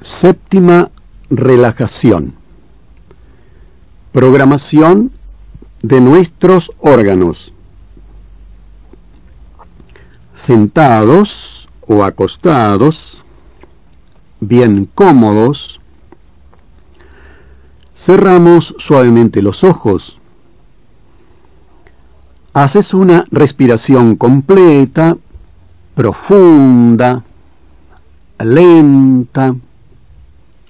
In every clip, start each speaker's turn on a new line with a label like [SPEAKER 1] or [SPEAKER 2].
[SPEAKER 1] Séptima relajación. Programación de nuestros órganos. Sentados o acostados, bien cómodos, cerramos suavemente los ojos. Haces una respiración completa, profunda, lenta,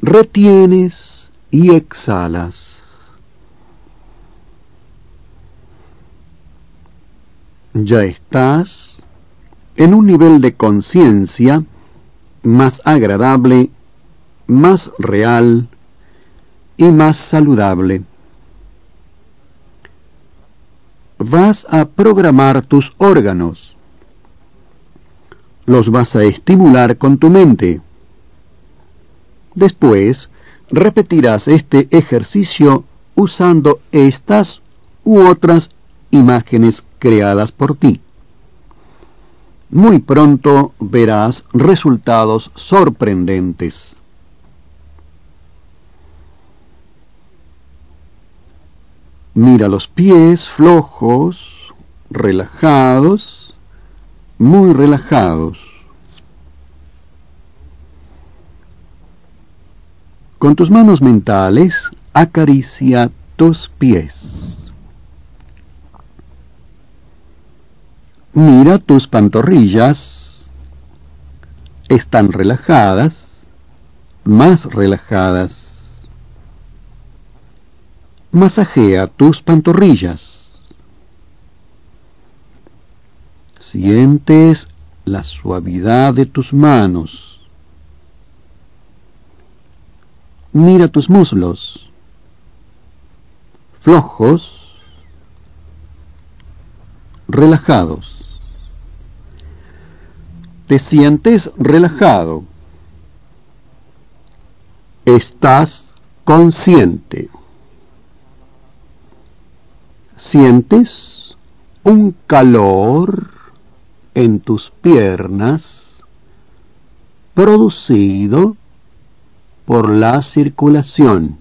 [SPEAKER 1] retienes y exhalas. Ya estás en un nivel de conciencia más agradable, más real y más saludable. Vas a programar tus órganos. Los vas a estimular con tu mente. Después, repetirás este ejercicio usando estas u otras imágenes creadas por ti. Muy pronto verás resultados sorprendentes. Mira los pies flojos, relajados, muy relajados. Con tus manos mentales acaricia tus pies. Mira tus pantorrillas. Están relajadas, más relajadas. Masajea tus pantorrillas. Sientes la suavidad de tus manos Mira tus muslos, flojos, relajados. Te sientes relajado. Estás consciente. Sientes un calor en tus piernas producido por la circulación.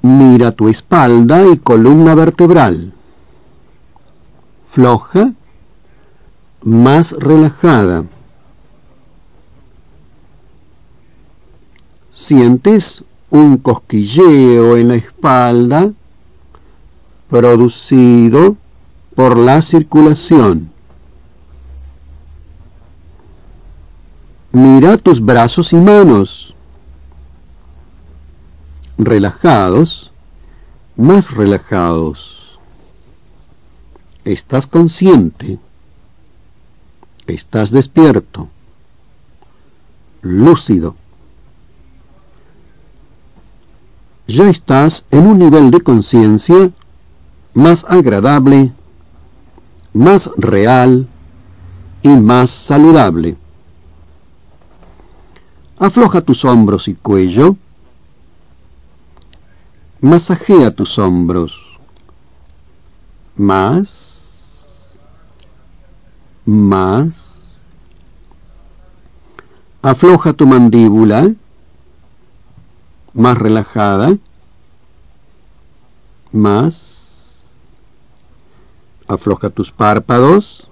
[SPEAKER 1] Mira tu espalda y columna vertebral. Floja, más relajada. Sientes un cosquilleo en la espalda producido por la circulación. Mira tus brazos y manos. Relajados, más relajados. Estás consciente. Estás despierto. Lúcido. Ya estás en un nivel de conciencia más agradable, más real y más saludable. Afloja tus hombros y cuello. Masajea tus hombros. Más. Más. Afloja tu mandíbula. Más relajada. Más. Afloja tus párpados.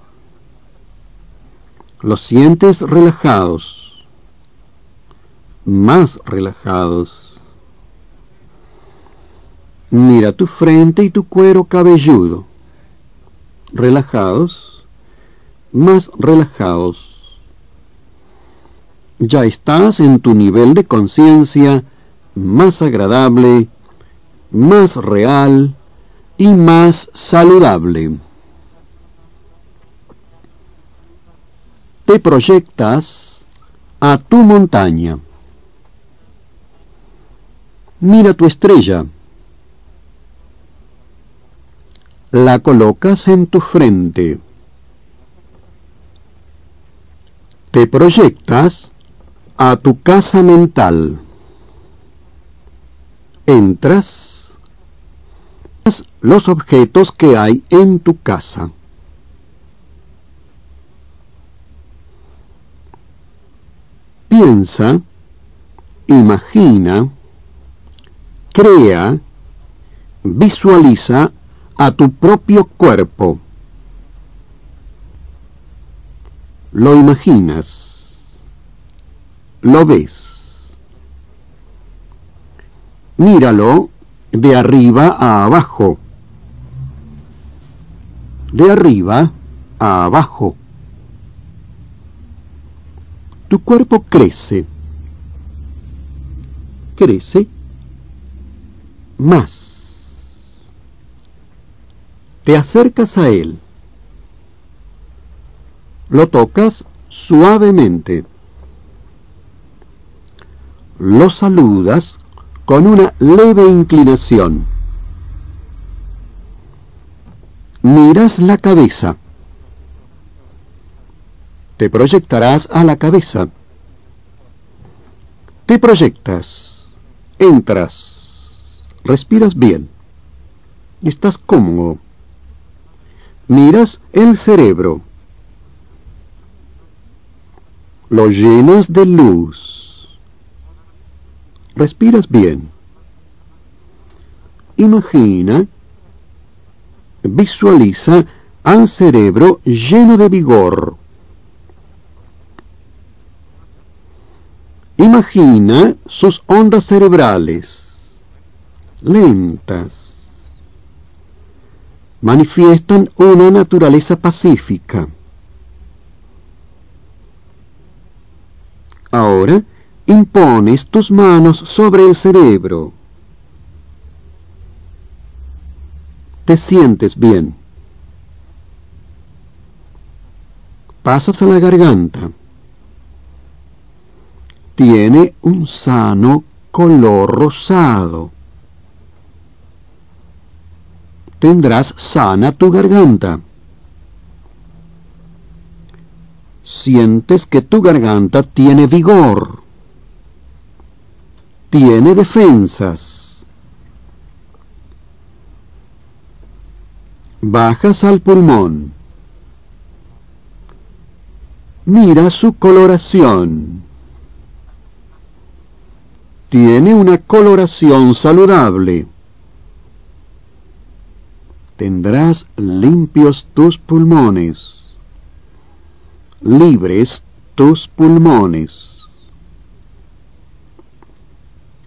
[SPEAKER 1] Los sientes relajados más relajados. Mira tu frente y tu cuero cabelludo. Relajados, más relajados. Ya estás en tu nivel de conciencia más agradable, más real y más saludable. te proyectas a tu montaña. Mira tu estrella. La colocas en tu frente. Te proyectas a tu casa mental. Entras los objetos que hay en tu casa. Piensa, imagina, crea, visualiza a tu propio cuerpo. Lo imaginas, lo ves. Míralo de arriba a abajo, de arriba a abajo. Tu cuerpo crece, crece más. Te acercas a él, lo tocas suavemente, lo saludas con una leve inclinación. Miras la cabeza. Te proyectarás a la cabeza. Te proyectas. Entras. Respiras bien. Estás cómodo. Miras el cerebro. Lo llenas de luz respiras bien. Imagina, visualiza al cerebro lleno de vigor. Imagina sus ondas cerebrales, lentas. Manifiestan una naturaleza pacífica. Ahora, impones tus manos sobre el cerebro. Te sientes bien. Pasas a la garganta. Tiene un sano color rosado. Tendrás sana tu garganta. Sientes que tu garganta tiene vigor tiene defensas. Bajas al pulmón. Mira su coloración. Tiene una coloración saludable. Tendrás limpios tus pulmones. Libres tus pulmones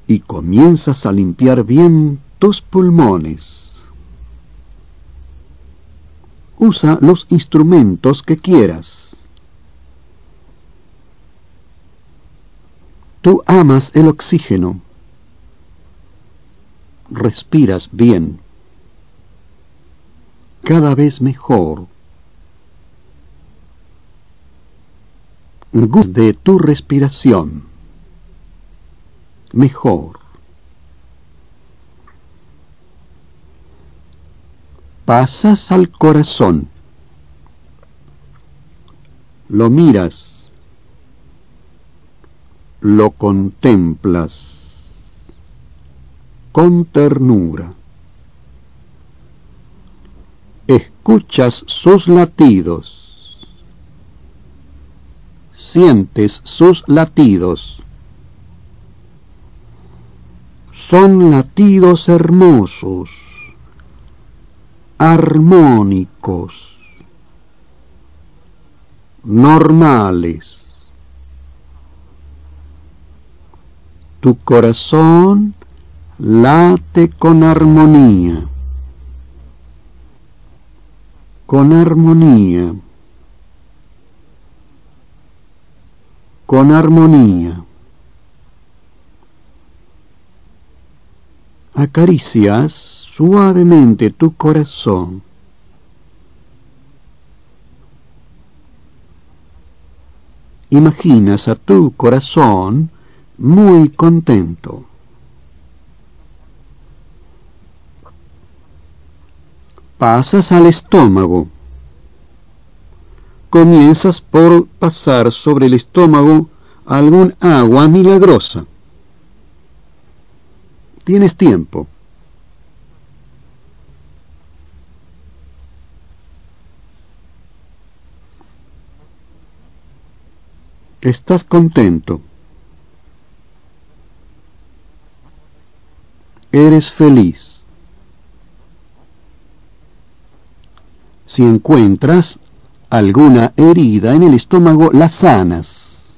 [SPEAKER 1] y comienzas a limpiar bien tus pulmones. Usa los instrumentos que quieras. Tú amas el oxígeno. Respiras bien. Cada vez mejor. de tu respiración mejor. Pasas al corazón. Lo miras. Lo contemplas con ternura. Escuchas sus latidos. Sientes sus latidos son latidos hermosos, armónicos, normales. Tu corazón late con armonía, con armonía, con armonía. acaricias suavemente tu corazón. imaginas a tu corazón muy contento. Pasas al estómago. Comienzas por pasar sobre el estómago algún agua milagrosa. Tienes tiempo. Estás contento. Eres feliz. Si encuentras alguna herida en el estómago, la sanas.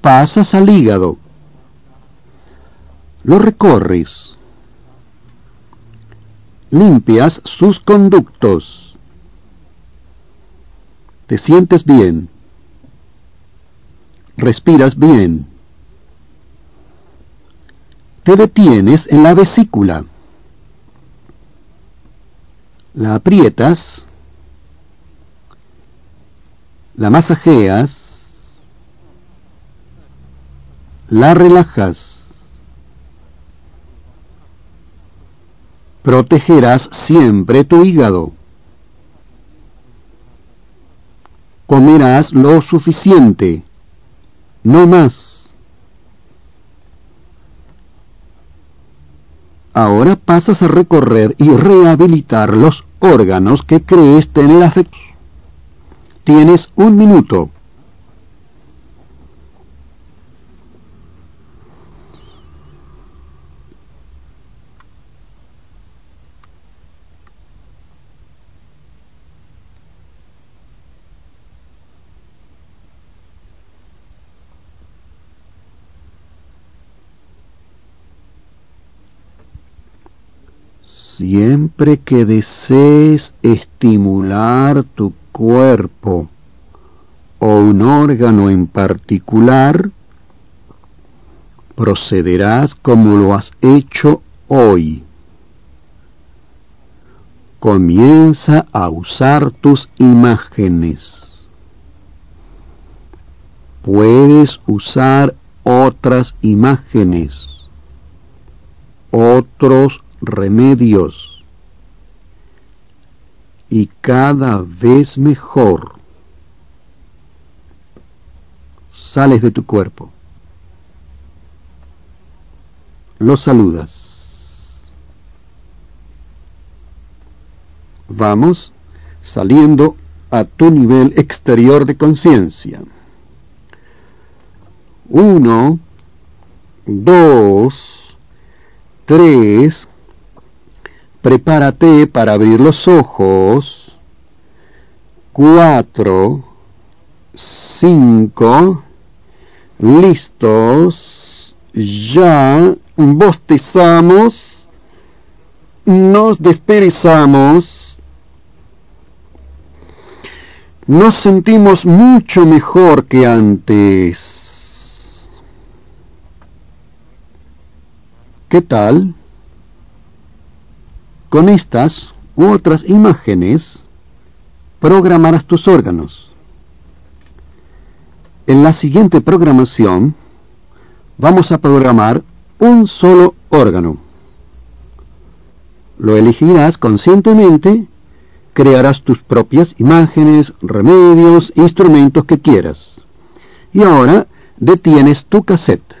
[SPEAKER 1] Pasas al hígado. Lo recorres limpias sus conductos. Te sientes bien. Respiras bien. Te detienes en la vesícula. La aprietas. La masajeas. La relajas. protegerás siempre tu hígado. Comerás lo suficiente, no más. Ahora pasas a recorrer y rehabilitar los órganos que crees tener afectos. Tienes un minuto. Siempre que desees estimular tu cuerpo o un órgano en particular, procederás como lo has hecho hoy. Comienza a usar tus imágenes. Puedes usar otras imágenes, otros remedios y cada vez mejor sales de tu cuerpo. Lo saludas. Vamos saliendo a tu nivel exterior de conciencia. Uno, dos, tres, Prepárate para abrir los ojos. Cuatro, cinco, listos, ya, bostezamos, nos desperezamos, nos sentimos mucho mejor que antes. ¿Qué tal? Con estas u otras imágenes programarás tus órganos. En la siguiente programación vamos a programar un solo órgano. Lo elegirás conscientemente, crearás tus propias imágenes, remedios, instrumentos que quieras. Y ahora detienes tu cassette.